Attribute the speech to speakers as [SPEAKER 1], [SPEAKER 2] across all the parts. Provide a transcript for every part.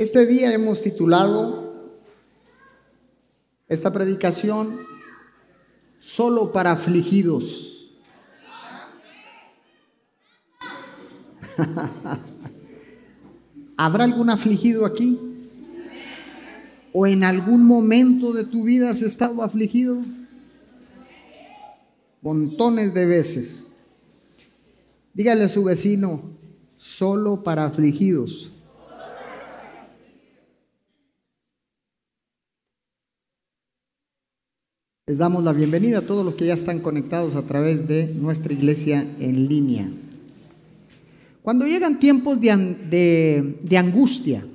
[SPEAKER 1] Este día hemos titulado esta predicación solo para afligidos. ¿Habrá algún afligido aquí? ¿O en algún momento de tu vida has estado afligido? Montones de veces. Dígale a su vecino, solo para afligidos. Les damos la bienvenida a todos los que ya están conectados a través de nuestra iglesia en línea. Cuando llegan tiempos de, de, angustia,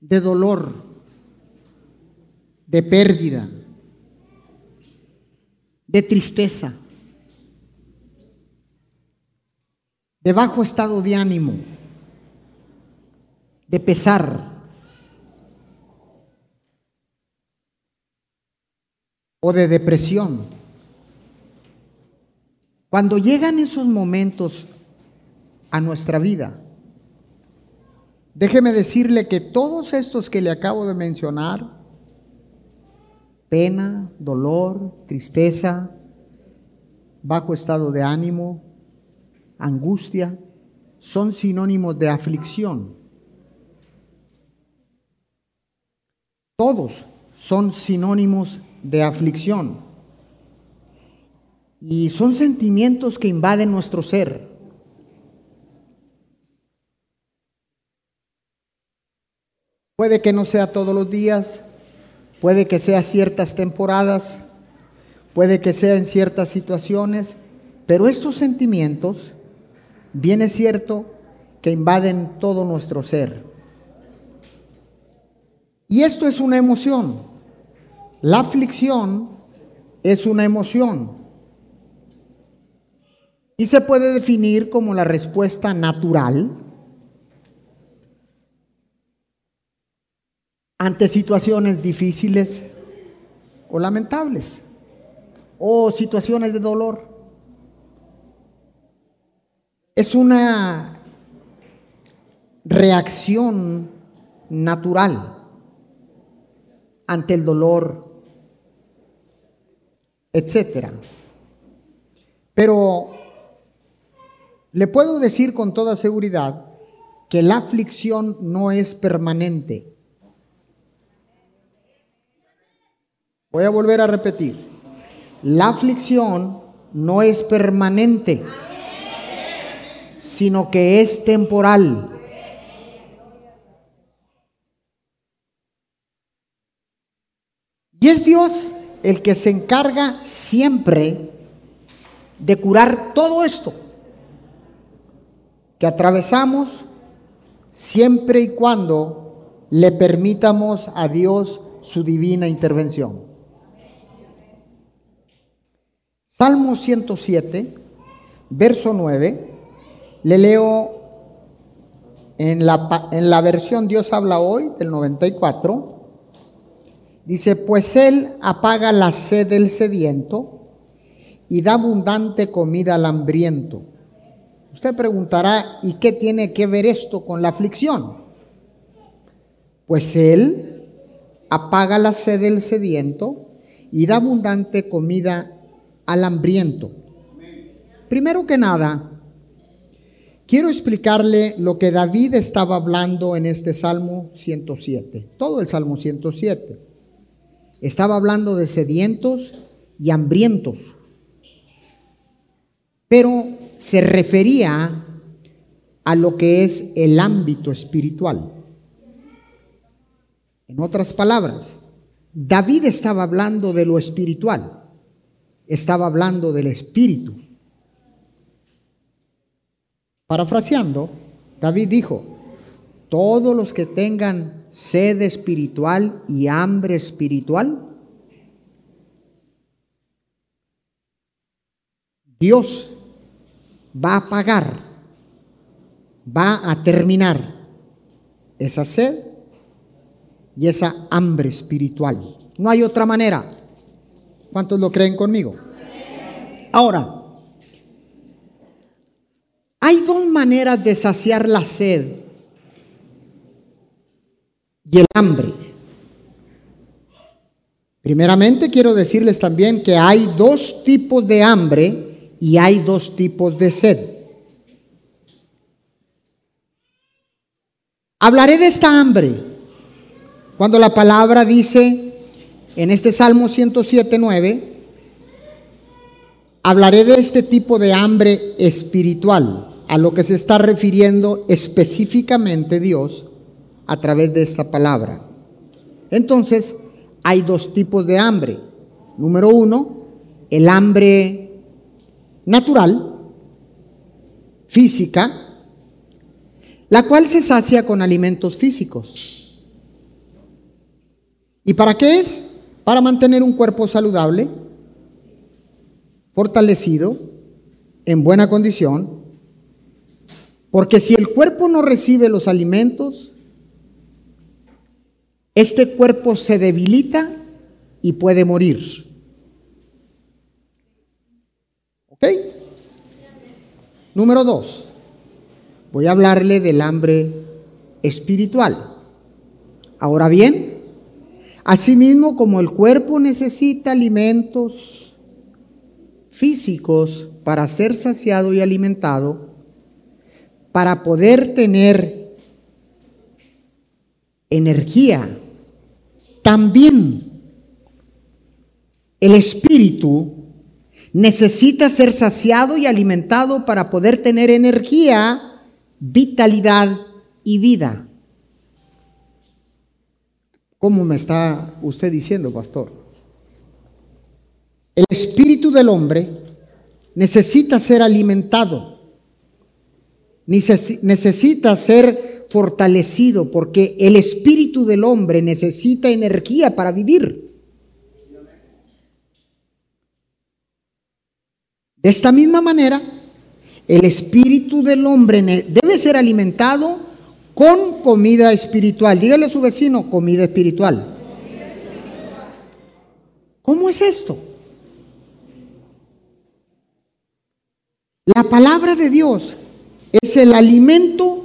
[SPEAKER 1] de dolor, de pérdida, de tristeza, de bajo estado de ánimo, de pesar, o de depresión. Cuando llegan esos momentos a nuestra vida, déjeme decirle que todos estos que le acabo de mencionar, pena, dolor, tristeza, bajo estado de ánimo, angustia, son sinónimos de aflicción. Todos son sinónimos de aflicción. Y son sentimientos que invaden nuestro ser. Puede que no sea todos los días, puede que sea ciertas temporadas, puede que sea en ciertas situaciones, pero estos sentimientos, bien es cierto, que invaden todo nuestro ser. Y esto es una emoción. La aflicción es una emoción y se puede definir como la respuesta natural ante situaciones difíciles o lamentables o situaciones de dolor. Es una reacción natural ante el dolor etcétera. Pero le puedo decir con toda seguridad que la aflicción no es permanente. Voy a volver a repetir. La aflicción no es permanente, sino que es temporal. Y es Dios el que se encarga siempre de curar todo esto que atravesamos siempre y cuando le permitamos a Dios su divina intervención. Salmo 107, verso 9, le leo en la, en la versión Dios habla hoy del 94. Dice, pues Él apaga la sed del sediento y da abundante comida al hambriento. Usted preguntará, ¿y qué tiene que ver esto con la aflicción? Pues Él apaga la sed del sediento y da abundante comida al hambriento. Primero que nada, quiero explicarle lo que David estaba hablando en este Salmo 107, todo el Salmo 107. Estaba hablando de sedientos y hambrientos. Pero se refería a lo que es el ámbito espiritual. En otras palabras, David estaba hablando de lo espiritual, estaba hablando del espíritu. Parafraseando, David dijo, todos los que tengan sed espiritual y hambre espiritual? Dios va a pagar, va a terminar esa sed y esa hambre espiritual. No hay otra manera. ¿Cuántos lo creen conmigo? Ahora, hay dos maneras de saciar la sed y el hambre. Primeramente quiero decirles también que hay dos tipos de hambre y hay dos tipos de sed. Hablaré de esta hambre cuando la palabra dice en este Salmo 107.9, hablaré de este tipo de hambre espiritual, a lo que se está refiriendo específicamente Dios a través de esta palabra. Entonces, hay dos tipos de hambre. Número uno, el hambre natural, física, la cual se sacia con alimentos físicos. ¿Y para qué es? Para mantener un cuerpo saludable, fortalecido, en buena condición, porque si el cuerpo no recibe los alimentos, este cuerpo se debilita y puede morir. ¿Ok? Número dos, voy a hablarle del hambre espiritual. Ahora bien, asimismo como el cuerpo necesita alimentos físicos para ser saciado y alimentado, para poder tener energía también el espíritu necesita ser saciado y alimentado para poder tener energía, vitalidad y vida. ¿Cómo me está usted diciendo, pastor? El espíritu del hombre necesita ser alimentado, necesita ser fortalecido porque el espíritu del hombre necesita energía para vivir. De esta misma manera, el espíritu del hombre debe ser alimentado con comida espiritual. Dígale a su vecino, comida espiritual. ¿Cómo es esto? La palabra de Dios es el alimento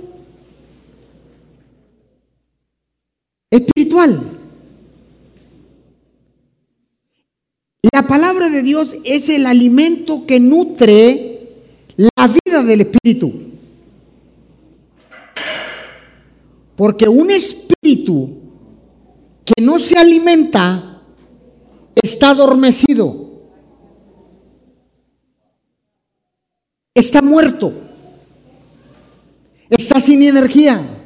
[SPEAKER 1] La palabra de Dios es el alimento que nutre la vida del espíritu. Porque un espíritu que no se alimenta está adormecido. Está muerto. Está sin energía.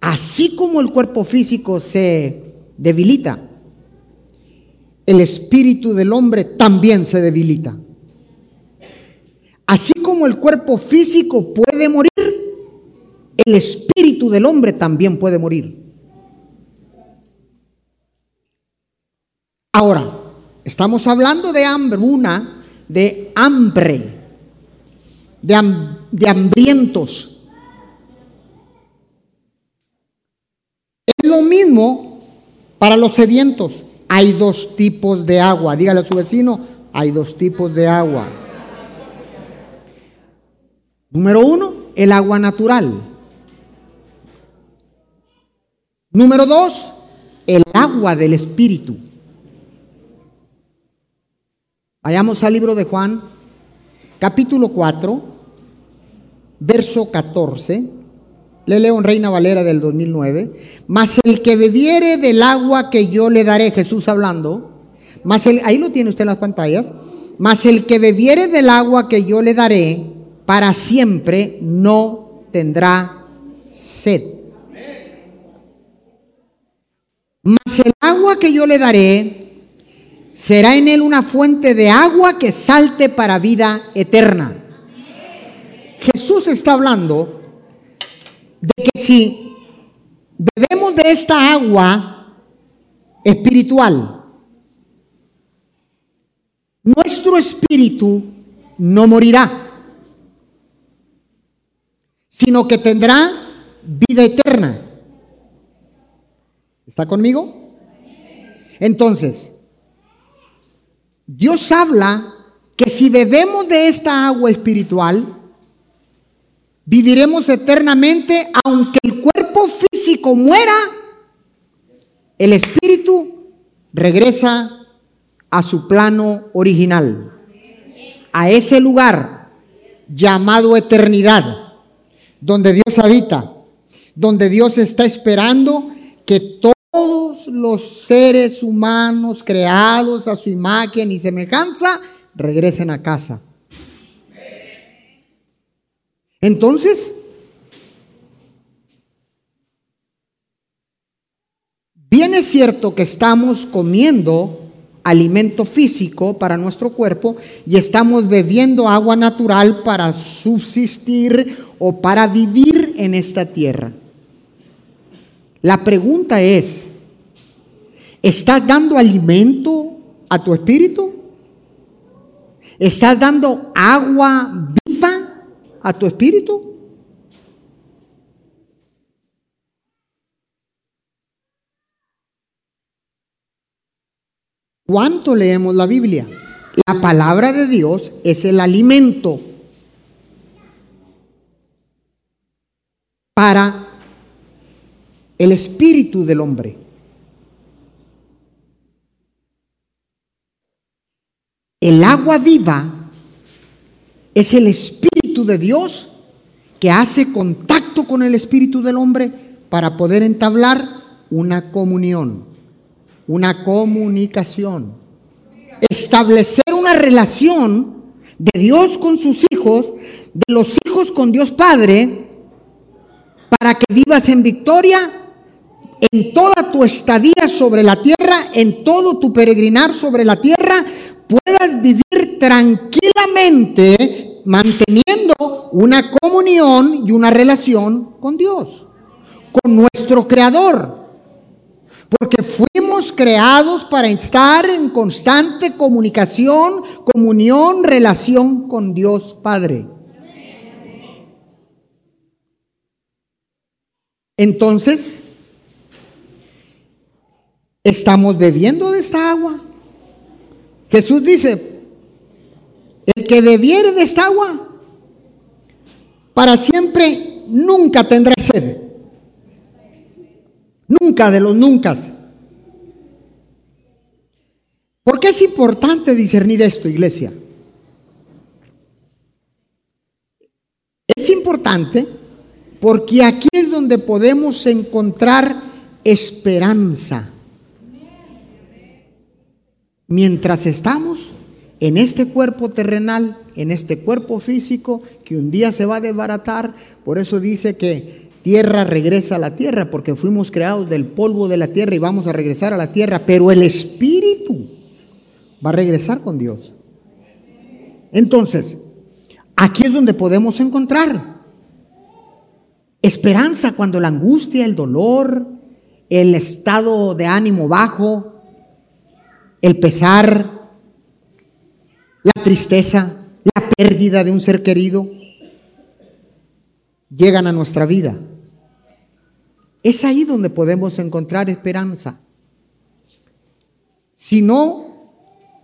[SPEAKER 1] Así como el cuerpo físico se debilita, el espíritu del hombre también se debilita. Así como el cuerpo físico puede morir, el espíritu del hombre también puede morir. Ahora, estamos hablando de hambre, una, de hambre, de, de hambrientos, lo mismo para los sedientos. Hay dos tipos de agua. Dígale a su vecino, hay dos tipos de agua. Número uno, el agua natural. Número dos, el agua del Espíritu. Vayamos al libro de Juan, capítulo 4, verso 14. Le leo en Reina Valera del 2009. Mas el que bebiere del agua que yo le daré, Jesús hablando, más el, ahí lo tiene usted en las pantallas, mas el que bebiere del agua que yo le daré, para siempre no tendrá sed. Mas el agua que yo le daré, será en él una fuente de agua que salte para vida eterna. Jesús está hablando de que si bebemos de esta agua espiritual, nuestro espíritu no morirá, sino que tendrá vida eterna. ¿Está conmigo? Entonces, Dios habla que si bebemos de esta agua espiritual, viviremos eternamente aunque el cuerpo físico muera, el espíritu regresa a su plano original, a ese lugar llamado eternidad, donde Dios habita, donde Dios está esperando que todos los seres humanos creados a su imagen y semejanza regresen a casa. Entonces, bien es cierto que estamos comiendo alimento físico para nuestro cuerpo y estamos bebiendo agua natural para subsistir o para vivir en esta tierra. La pregunta es, ¿estás dando alimento a tu espíritu? ¿Estás dando agua viva a tu espíritu? ¿Cuánto leemos la Biblia? La palabra de Dios es el alimento para el espíritu del hombre. El agua viva es el espíritu de Dios que hace contacto con el espíritu del hombre para poder entablar una comunión, una comunicación, establecer una relación de Dios con sus hijos, de los hijos con Dios Padre, para que vivas en victoria en toda tu estadía sobre la tierra, en todo tu peregrinar sobre la tierra, puedas vivir tranquilamente manteniendo una comunión y una relación con Dios, con nuestro Creador. Porque fuimos creados para estar en constante comunicación, comunión, relación con Dios Padre. Entonces, estamos bebiendo de esta agua. Jesús dice, el que bebiere de esta agua, para siempre nunca tendrá sed. Nunca de los nunca. ¿Por qué es importante discernir esto, iglesia? Es importante porque aquí es donde podemos encontrar esperanza. Mientras estamos en este cuerpo terrenal, en este cuerpo físico, que un día se va a desbaratar, por eso dice que tierra regresa a la tierra, porque fuimos creados del polvo de la tierra y vamos a regresar a la tierra, pero el espíritu va a regresar con Dios. Entonces, aquí es donde podemos encontrar Esperanza cuando la angustia, el dolor, el estado de ánimo bajo, el pesar, la tristeza, la pérdida de un ser querido, llegan a nuestra vida. Es ahí donde podemos encontrar esperanza. Si no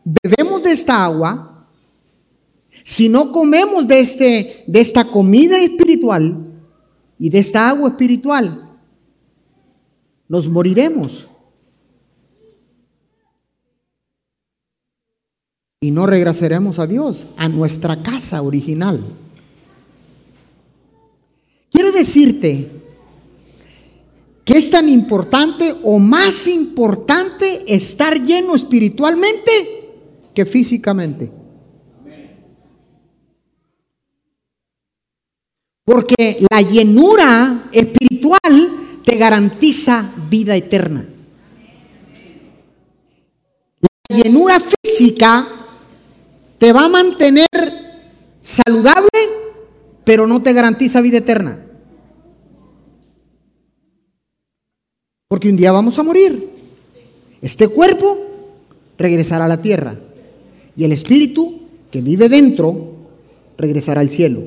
[SPEAKER 1] bebemos de esta agua, si no comemos de, este, de esta comida espiritual, y de esta agua espiritual, nos moriremos. Y no regresaremos a Dios, a nuestra casa original. Quiero decirte que es tan importante o más importante estar lleno espiritualmente que físicamente. Porque la llenura espiritual te garantiza vida eterna. La llenura física te va a mantener saludable, pero no te garantiza vida eterna. Porque un día vamos a morir. Este cuerpo regresará a la tierra y el espíritu que vive dentro regresará al cielo.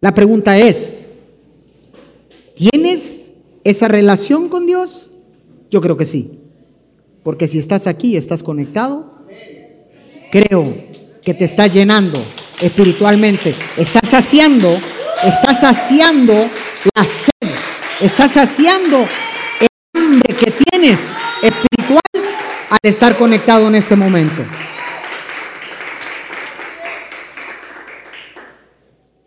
[SPEAKER 1] La pregunta es, ¿tienes esa relación con Dios? Yo creo que sí. Porque si estás aquí, estás conectado, creo que te está llenando espiritualmente. Estás saciando, estás saciando la sed Estás saciando el hambre que tienes espiritual al estar conectado en este momento.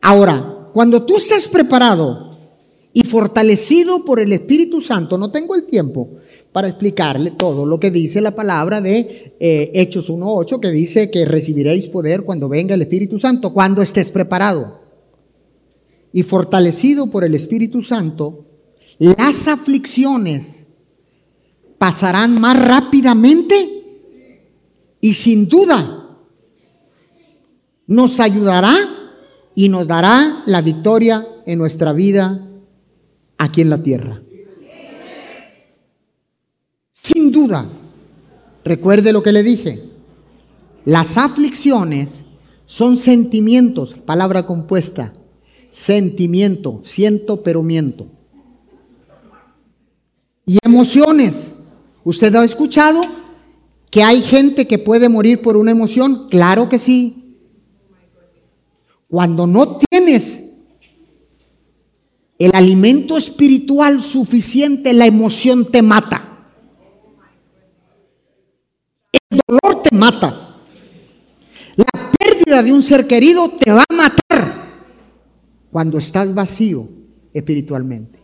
[SPEAKER 1] Ahora, cuando tú estás preparado y fortalecido por el Espíritu Santo, no tengo el tiempo para explicarle todo lo que dice la palabra de eh, Hechos 1.8, que dice que recibiréis poder cuando venga el Espíritu Santo, cuando estés preparado. Y fortalecido por el Espíritu Santo, las aflicciones pasarán más rápidamente y sin duda nos ayudará y nos dará la victoria en nuestra vida aquí en la tierra. Sin duda, recuerde lo que le dije, las aflicciones son sentimientos, palabra compuesta, sentimiento, siento pero miento. Y emociones. ¿Usted ha escuchado que hay gente que puede morir por una emoción? Claro que sí. Cuando no tienes el alimento espiritual suficiente, la emoción te mata. El dolor te mata. La pérdida de un ser querido te va a matar cuando estás vacío espiritualmente.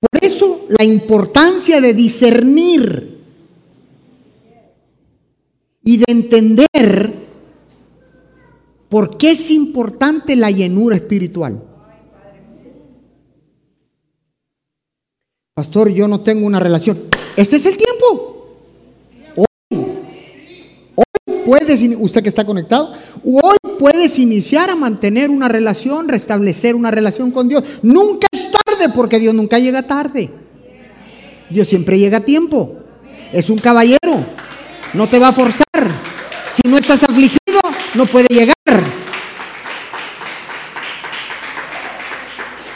[SPEAKER 1] Por eso la importancia de discernir y de entender por qué es importante la llenura espiritual. Pastor, yo no tengo una relación. Este es el tiempo. Hoy, hoy puedes, usted que está conectado, hoy puedes iniciar a mantener una relación, restablecer una relación con Dios. Nunca es tarde porque Dios nunca llega tarde. Dios siempre llega a tiempo. Es un caballero. No te va a forzar. Si no estás afligido, no puede llegar.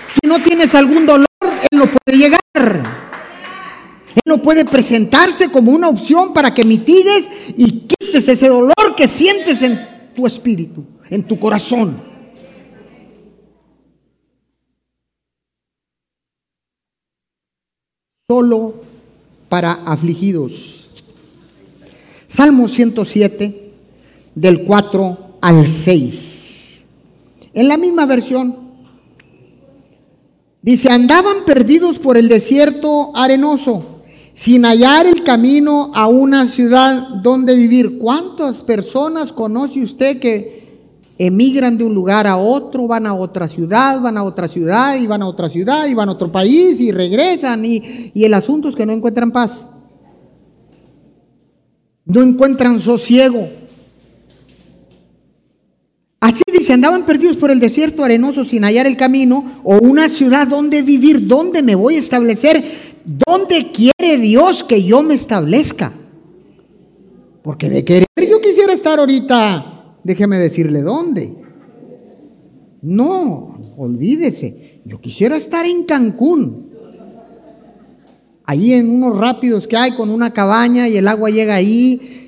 [SPEAKER 1] Si no tienes algún dolor, Él no puede llegar. Él no puede presentarse como una opción para que mitigues y quites ese dolor que sientes en tu espíritu, en tu corazón. Solo para afligidos. Salmo 107, del 4 al 6. En la misma versión, Dice, andaban perdidos por el desierto arenoso, sin hallar el camino a una ciudad donde vivir. ¿Cuántas personas conoce usted que emigran de un lugar a otro, van a otra ciudad, van a otra ciudad y van a otra ciudad y van a otro país y regresan y, y el asunto es que no encuentran paz? No encuentran sosiego. Así dice, andaban perdidos por el desierto arenoso sin hallar el camino o una ciudad donde vivir, donde me voy a establecer, donde quiere Dios que yo me establezca. Porque de querer yo quisiera estar ahorita, déjeme decirle dónde. No, olvídese, yo quisiera estar en Cancún. Ahí en unos rápidos que hay con una cabaña y el agua llega ahí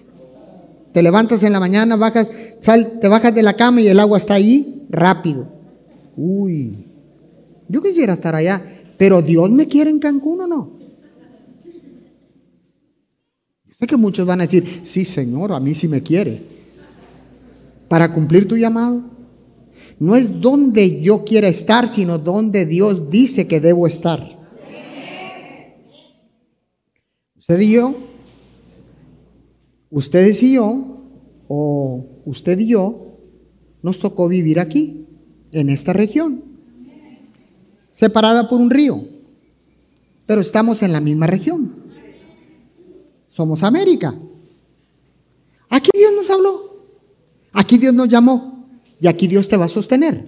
[SPEAKER 1] te levantas en la mañana, bajas, sal, te bajas de la cama y el agua está ahí rápido. Uy, yo quisiera estar allá, pero Dios me quiere en Cancún o no. sé que muchos van a decir, sí, Señor, a mí sí me quiere. Para cumplir tu llamado. No es donde yo quiera estar, sino donde Dios dice que debo estar. Usted ustedes y yo, o usted y yo, nos tocó vivir aquí, en esta región, separada por un río, pero estamos en la misma región. Somos América. Aquí Dios nos habló, aquí Dios nos llamó y aquí Dios te va a sostener.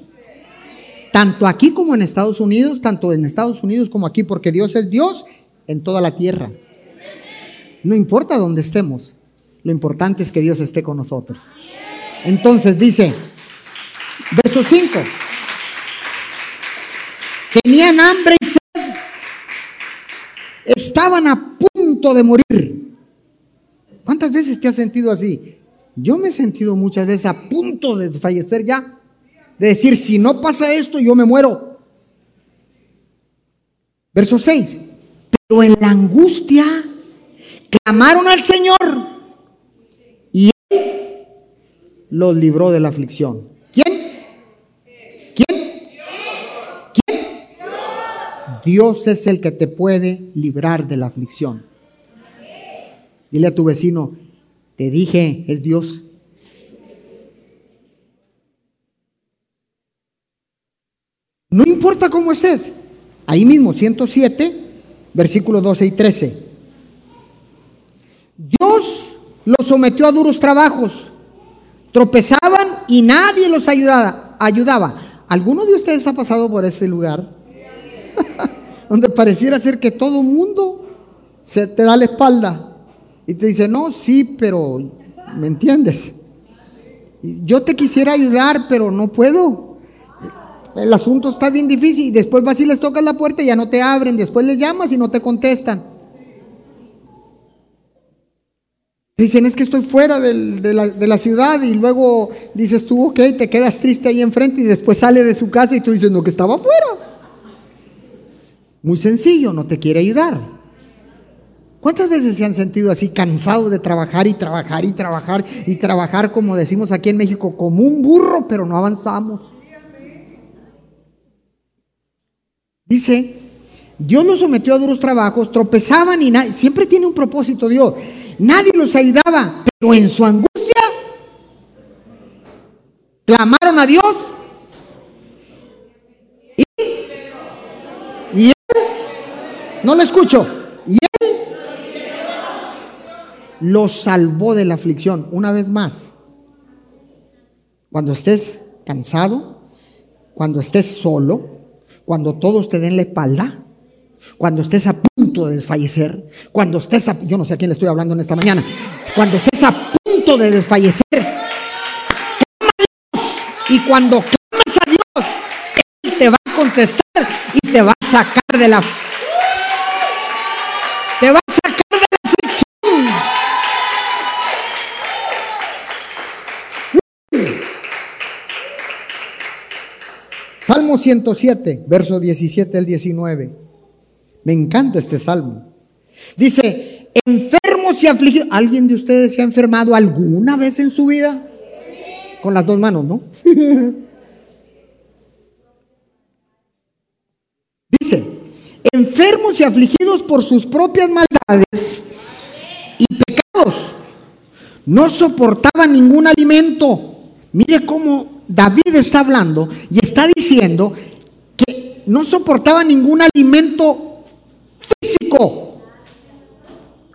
[SPEAKER 1] Tanto aquí como en Estados Unidos, tanto en Estados Unidos como aquí, porque Dios es Dios en toda la tierra. No importa dónde estemos. Lo importante es que Dios esté con nosotros. Entonces dice, verso 5, tenían hambre y sed, estaban a punto de morir. ¿Cuántas veces te has sentido así? Yo me he sentido muchas veces a punto de fallecer ya. de decir, si no pasa esto, yo me muero. Verso 6. Pero en la angustia clamaron al Señor los libró de la aflicción. ¿Quién? ¿Quién? ¿Quién? Dios es el que te puede librar de la aflicción. Dile a tu vecino, te dije, es Dios. No importa cómo estés. Ahí mismo, 107, versículos 12 y 13. Dios los sometió a duros trabajos. Tropezaban y nadie los ayudaba. ayudaba. ¿Alguno de ustedes ha pasado por ese lugar? Donde pareciera ser que todo mundo se te da la espalda y te dice, no, sí, pero ¿me entiendes? Yo te quisiera ayudar, pero no puedo el asunto está bien difícil y después vas y les tocas la puerta y ya no te abren, después les llamas y no te contestan. Dicen, es que estoy fuera de, la, ciudad y luego dices tú, ok, te quedas triste ahí enfrente y después sale de su casa y tú dices, no, que estaba afuera. Muy sencillo, no te quiere ayudar. ¿Cuántas veces se han sentido así cansados de trabajar y trabajar y trabajar y trabajar, como decimos aquí en México, como un burro, pero no avanzamos? Dice, Dios los sometió a duros trabajos, tropezaban y siempre tiene un propósito Dios. Nadie los ayudaba, pero en su angustia clamaron a Dios. Y, y él, no lo escucho, y él los salvó de la aflicción. Una vez más, cuando estés cansado, cuando estés solo, cuando todos te den la espalda, cuando estés a punto de desfallecer, cuando estés a, yo no sé a quién le estoy hablando en esta mañana, cuando estés a punto de desfallecer, clama a Dios y cuando clamas a Dios, Él te va a contestar y te va a sacar de la te va a sacar de la aflicción. Salmo 107, verso 17 al 19. Me encanta este salmo. Dice, enfermos y afligidos. ¿Alguien de ustedes se ha enfermado alguna vez en su vida? Con las dos manos, ¿no? Dice, enfermos y afligidos por sus propias maldades y pecados. No soportaban ningún alimento. Mire cómo David está hablando y está diciendo que no soportaba ningún alimento físico.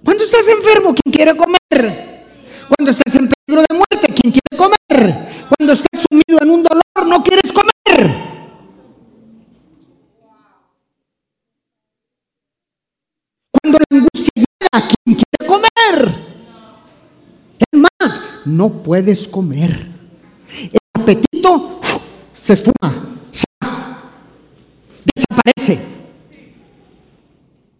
[SPEAKER 1] Cuando estás enfermo, ¿quién quiere comer? Cuando estás en peligro de muerte, ¿quién quiere comer? Cuando estás sumido en un dolor, no quieres comer. Cuando la angustia llega, ¿quién quiere comer? Es más, no puedes comer apetito se esfuma,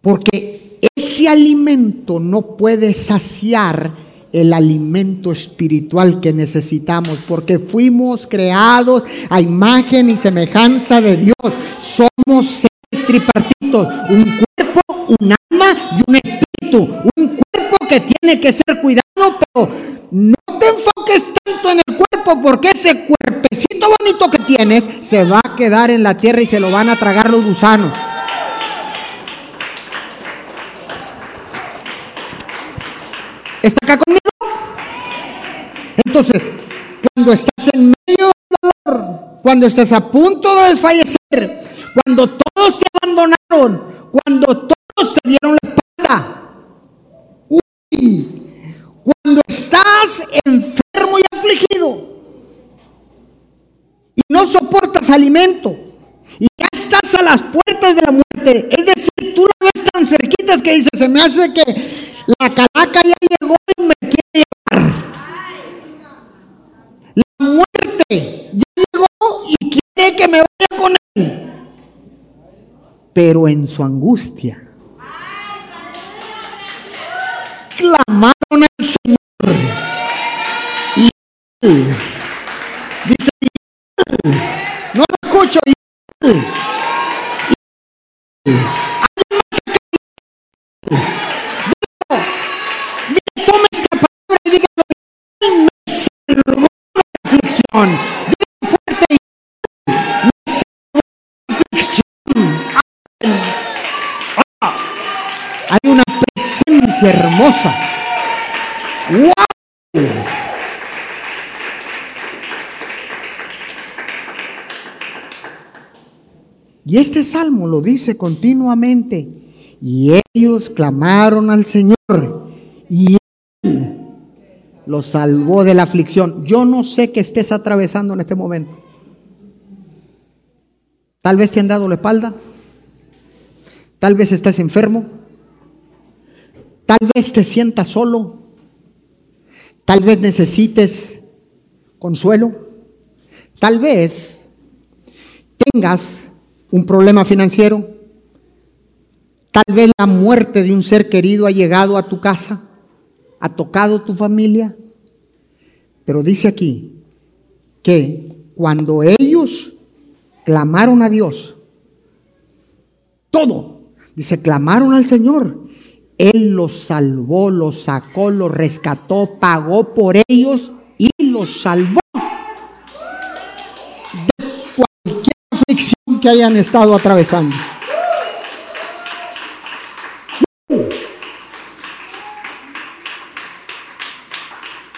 [SPEAKER 1] Porque ese alimento no puede saciar el alimento espiritual que necesitamos, porque fuimos creados a imagen y semejanza de Dios. Somos seres tripartitos, un cuerpo, un alma y un espíritu. Un cuerpo que tiene que ser cuidado, pero no te enfoques tanto en el cuerpo porque ese cuerpecito bonito que tienes se va a quedar en la tierra y se lo van a tragar los gusanos. ¿Está acá conmigo? Entonces, cuando estás en medio del dolor, cuando estás a punto de desfallecer, cuando todos se abandonaron, cuando todos te dieron la espalda, uy, cuando estás enfermo y afligido y no soportas alimento y ya estás a las puertas de la muerte, es decir, tú lo ves tan cerquitas que dices, se me hace que la calaca ya llegó y me quiere llevar. La muerte ya llegó y quiere que me vaya con él. Pero en su angustia clamaron al Señor. Y él, dice, No lo escucho. Tome fuerte. Hay una presencia hermosa. ¡Wow! Y este salmo lo dice continuamente. Y ellos clamaron al Señor y los salvó de la aflicción. Yo no sé qué estés atravesando en este momento. Tal vez te han dado la espalda. Tal vez estás enfermo. Tal vez te sientas solo. Tal vez necesites consuelo. Tal vez tengas un problema financiero. Tal vez la muerte de un ser querido ha llegado a tu casa, ha tocado tu familia. Pero dice aquí que cuando ellos clamaron a Dios, todo, dice, clamaron al Señor. Él los salvó, los sacó, los rescató, pagó por ellos y los salvó de cualquier aflicción que hayan estado atravesando.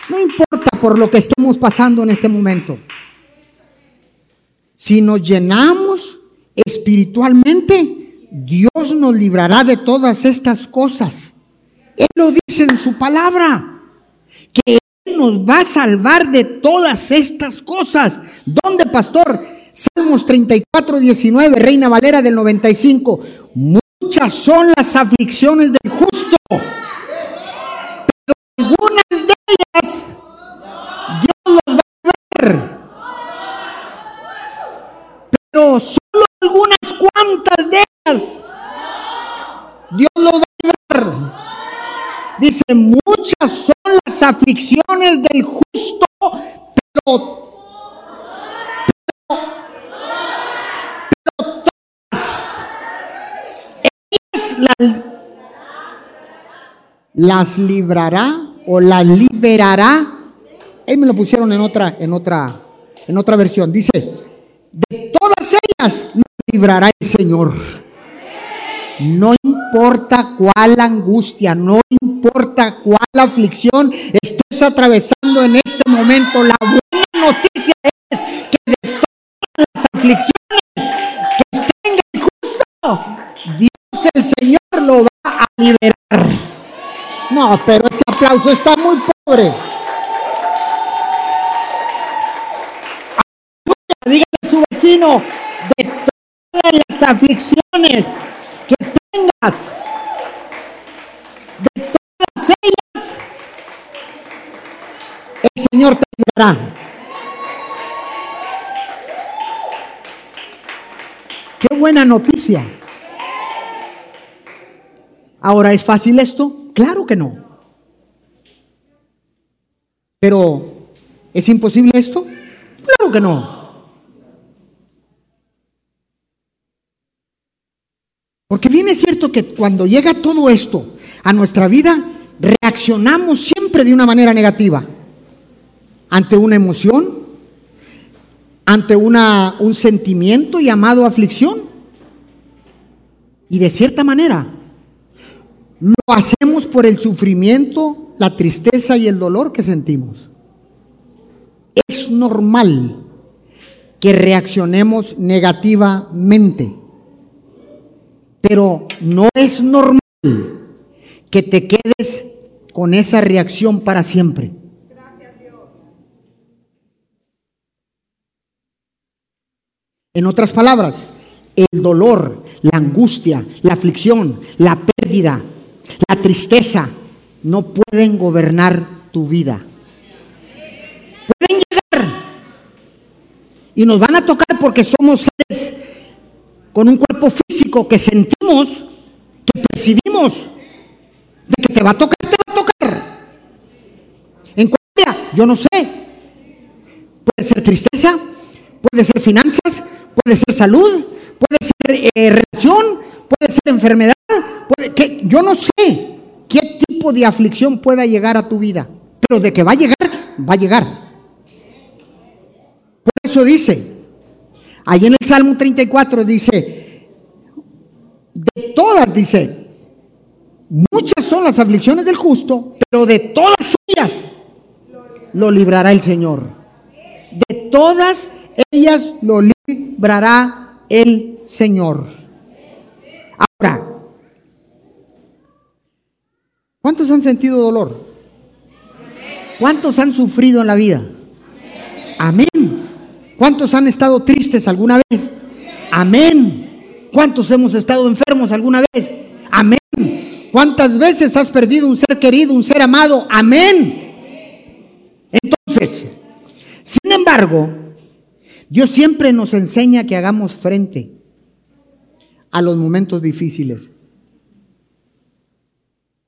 [SPEAKER 1] No importa por lo que estemos pasando en este momento. Si nos llenamos espiritualmente, Dios nos librará de todas estas cosas. Él lo dice en su palabra, que Él nos va a salvar de todas estas cosas. ¿Dónde, pastor? Salmos 34, 19, Reina Valera del 95. Muchas son las aflicciones del justo, pero algunas de ellas Dios los va a ver. Pero solo algunas cuantas de ellas Dios los va a ver. Dice, muchas son las aflicciones del justo, pero las, las librará o las liberará. Ahí me lo pusieron en otra, en otra, en otra versión. Dice, de todas ellas librará el Señor. No importa cuál angustia, no importa cuál aflicción estés atravesando en este momento, la buena noticia es que de todas las aflicciones que estén en justo, Dios el Señor lo va a liberar. No, pero ese aplauso está muy pobre. Dígale a su vecino, de todas las aflicciones de todas ellas, el Señor te ayudará. Qué buena noticia. Ahora, ¿es fácil esto? Claro que no. Pero, ¿es imposible esto? Claro que no. Porque bien es cierto que cuando llega todo esto a nuestra vida, reaccionamos siempre de una manera negativa. Ante una emoción, ante una, un sentimiento llamado aflicción. Y de cierta manera, lo hacemos por el sufrimiento, la tristeza y el dolor que sentimos. Es normal que reaccionemos negativamente, pero no es normal que te quedes con esa reacción para siempre. En otras palabras, el dolor, la angustia, la aflicción, la pérdida, la tristeza no pueden gobernar tu vida. Pueden llegar y nos van a tocar porque somos seres con un cuerpo físico que sentimos, que percibimos, de que te va a tocar, te va a tocar. ¿En cuál día? Yo no sé. Puede ser tristeza, puede ser finanzas, puede ser salud, puede ser eh, relación, puede ser enfermedad, puede, que, yo no sé qué tipo de aflicción pueda llegar a tu vida, pero de que va a llegar, va a llegar. Por eso dice, ahí en el Salmo 34 dice, de todas dice, muchas son las aflicciones del justo, pero de todas ellas lo librará el Señor. De todas ellas lo librará el Señor. Ahora, ¿cuántos han sentido dolor? ¿Cuántos han sufrido en la vida? Amén. ¿Cuántos han estado tristes alguna vez? Amén. ¿Cuántos hemos estado enfermos alguna vez? Amén. ¿Cuántas veces has perdido un ser querido, un ser amado? Amén. Entonces, sin embargo, Dios siempre nos enseña que hagamos frente a los momentos difíciles.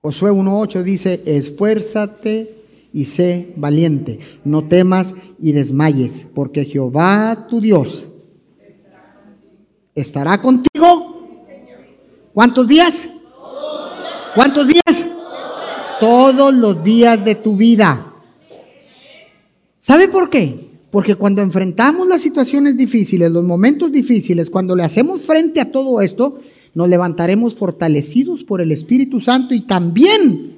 [SPEAKER 1] Josué 1.8 dice, esfuérzate y sé valiente, no temas y desmayes, porque Jehová tu Dios estará contigo. ¿Cuántos días? ¿Cuántos días? Todos los días de tu vida. ¿Sabe por qué? Porque cuando enfrentamos las situaciones difíciles, los momentos difíciles, cuando le hacemos frente a todo esto, nos levantaremos fortalecidos por el Espíritu Santo y también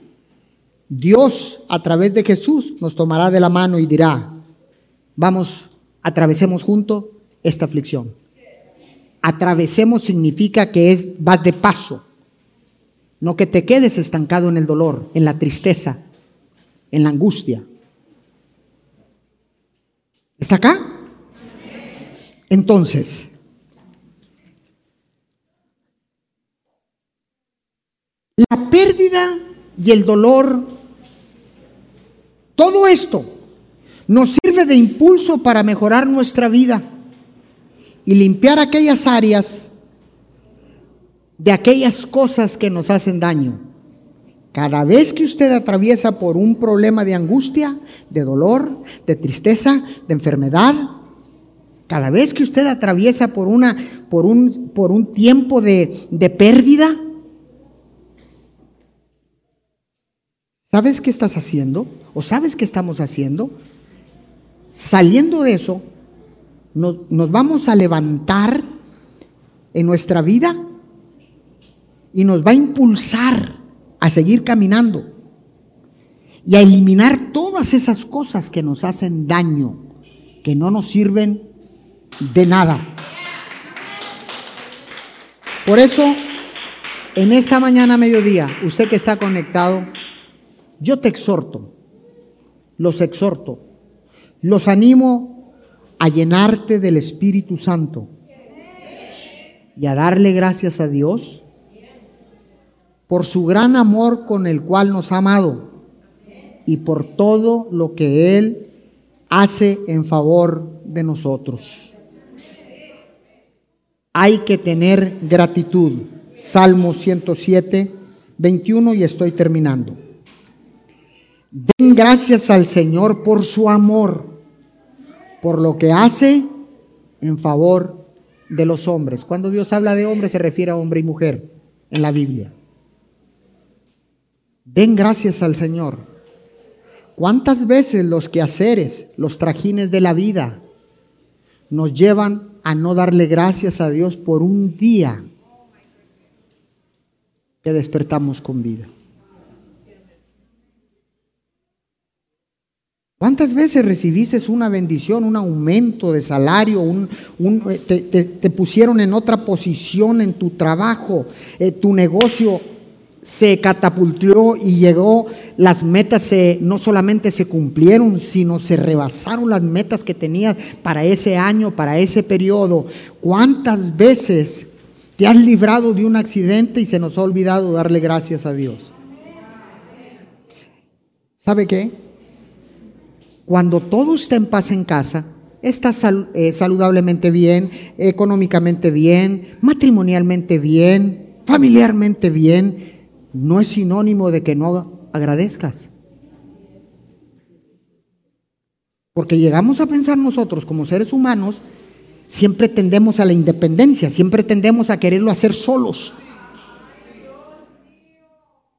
[SPEAKER 1] Dios a través de Jesús nos tomará de la mano y dirá, vamos, atravesemos juntos esta aflicción. Atravesemos significa que es vas de paso, no que te quedes estancado en el dolor, en la tristeza, en la angustia. ¿Está acá? Entonces, la pérdida y el dolor, todo esto nos sirve de impulso para mejorar nuestra vida y limpiar aquellas áreas de aquellas cosas que nos hacen daño. Cada vez que usted atraviesa por un problema de angustia, de dolor, de tristeza, de enfermedad, cada vez que usted atraviesa por, una, por, un, por un tiempo de, de pérdida, ¿sabes qué estás haciendo? ¿O sabes qué estamos haciendo? Saliendo de eso, nos, nos vamos a levantar en nuestra vida y nos va a impulsar a seguir caminando y a eliminar todas esas cosas que nos hacen daño, que no nos sirven de nada. Por eso, en esta mañana mediodía, usted que está conectado, yo te exhorto, los exhorto, los animo a llenarte del Espíritu Santo y a darle gracias a Dios por su gran amor con el cual nos ha amado y por todo lo que Él hace en favor de nosotros. Hay que tener gratitud. Salmo 107, 21 y estoy terminando. Den gracias al Señor por su amor, por lo que hace en favor de los hombres. Cuando Dios habla de hombre se refiere a hombre y mujer en la Biblia. Den gracias al Señor. ¿Cuántas veces los quehaceres, los trajines de la vida nos llevan a no darle gracias a Dios por un día que despertamos con vida? ¿Cuántas veces recibiste una bendición, un aumento de salario, un, te, pusieron en otra posición en tu trabajo, eh, tu negocio se catapultó y llegó, las metas se, no solamente se cumplieron, sino se rebasaron las metas que tenías para ese año, para ese periodo. ¿Cuántas veces te has librado de un accidente y se nos ha olvidado darle gracias a Dios? ¿Sabe qué? Cuando todo está en paz en casa, estás eh, saludablemente bien, económicamente bien, matrimonialmente bien, familiarmente bien, no es sinónimo de que no agradezcas. Porque llegamos a pensar nosotros como seres humanos siempre tendemos a la independencia, siempre tendemos a quererlo hacer solos.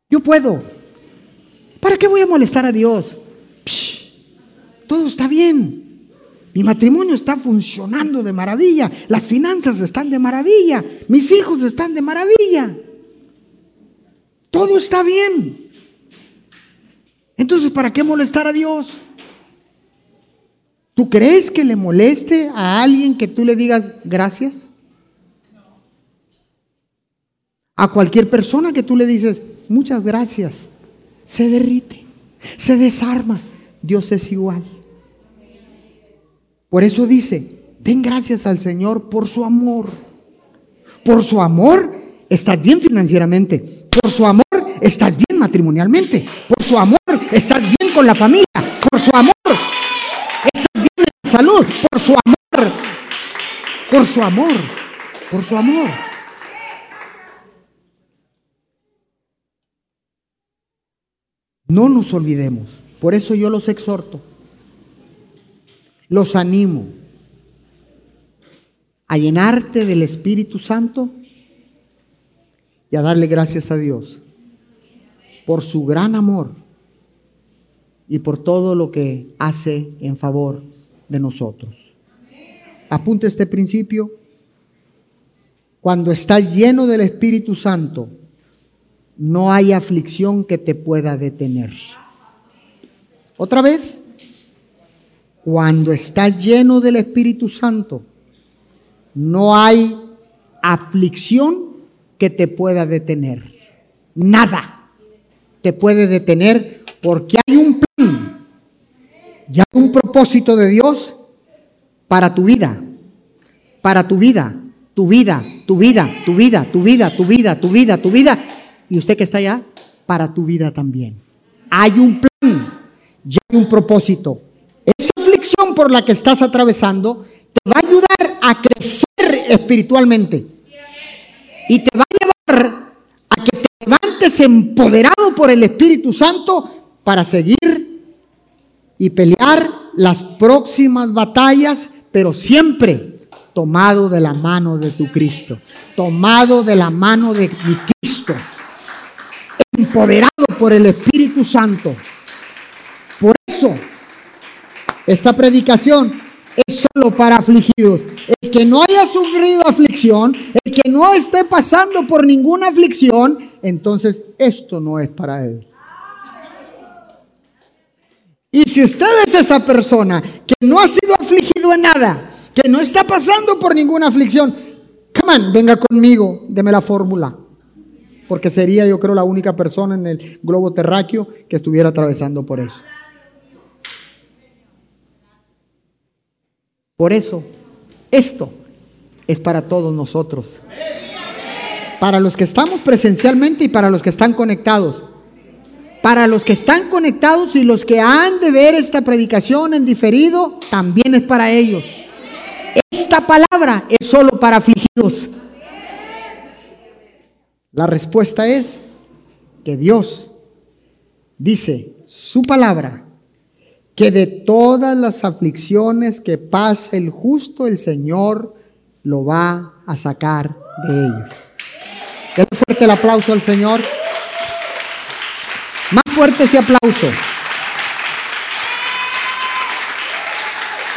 [SPEAKER 1] Yo puedo. ¿Para qué voy a molestar a Dios? Todo está bien. Mi matrimonio está funcionando de maravilla. Las finanzas están de maravilla. Mis hijos están de maravilla. Todo está bien. Entonces, ¿para qué molestar a Dios? ¿Tú crees que le moleste a alguien que tú le digas gracias? A cualquier persona que tú le dices muchas gracias, se derrite, se desarma. Dios es igual. Por eso dice, den gracias al Señor por su amor. Por su amor estás bien financieramente. Por su amor estás bien matrimonialmente. Por su amor estás bien con la familia. Por su amor estás bien en la salud. Por su amor. Por su amor. Por su amor. No nos olvidemos. Por eso yo los exhorto. Los animo a llenarte del Espíritu Santo y a darle gracias a Dios por su gran amor y por todo lo que hace en favor de nosotros. Apunte este principio. Cuando estás lleno del Espíritu Santo, no hay aflicción que te pueda detener. Otra vez, cuando estás lleno del Espíritu Santo, no hay aflicción que te pueda detener. Nada te puede detener porque hay un plan y hay un propósito de Dios para tu vida, para tu vida, tu vida, tu vida, tu vida, tu vida, tu vida, tu vida, tu vida. Y usted que está allá, para tu vida también. Hay un plan y hay un propósito. Por la que estás atravesando te va a ayudar a crecer espiritualmente. Y te va a llevar a que te levantes empoderado por el Espíritu Santo para seguir y pelear las próximas batallas, pero siempre tomado de la mano de tu Cristo, tomado de la mano de mi Cristo, empoderado por el Espíritu Santo. Por eso, esta predicación es solo para afligidos. El que no haya sufrido aflicción, el que no esté pasando por ninguna aflicción, entonces esto no es para él. Y si usted es esa persona que no ha sido afligido en nada, que no está pasando por ninguna aflicción, come on, venga conmigo, deme la fórmula. Porque sería, yo creo, la única persona en el globo terráqueo que estuviera atravesando por eso. Por eso, esto es para todos nosotros. Para los que estamos presencialmente y para los que están conectados. Para los que están conectados y los que han de ver esta predicación en diferido, también es para ellos. Esta palabra es solo para afligidos. La respuesta es que Dios dice su palabra que de todas las aflicciones que pasa el justo, el Señor lo va a sacar de ellas. Denle fuerte el aplauso al Señor. Más fuerte ese aplauso.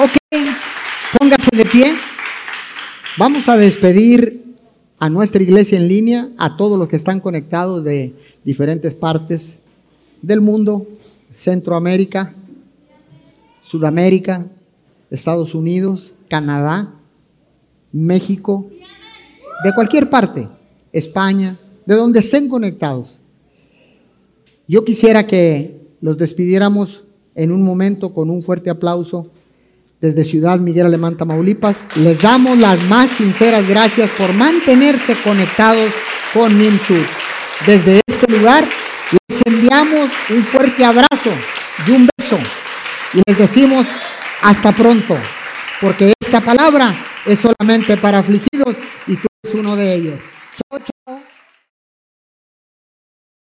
[SPEAKER 1] Ok, póngase de pie. Vamos a despedir a nuestra iglesia en línea, a todos los que están conectados de diferentes partes del mundo, Centroamérica, Sudamérica, Estados Unidos, Canadá, México, de cualquier parte, España, de donde estén conectados. Yo quisiera que los despidiéramos en un momento con un fuerte aplauso desde Ciudad Miguel Alemán, Tamaulipas. Les damos las más sinceras gracias por mantenerse conectados con Minchu. Desde este lugar les enviamos un fuerte abrazo y un beso y les decimos hasta pronto, porque esta palabra es solamente para afligidos y tú eres uno de ellos. Chao, chao.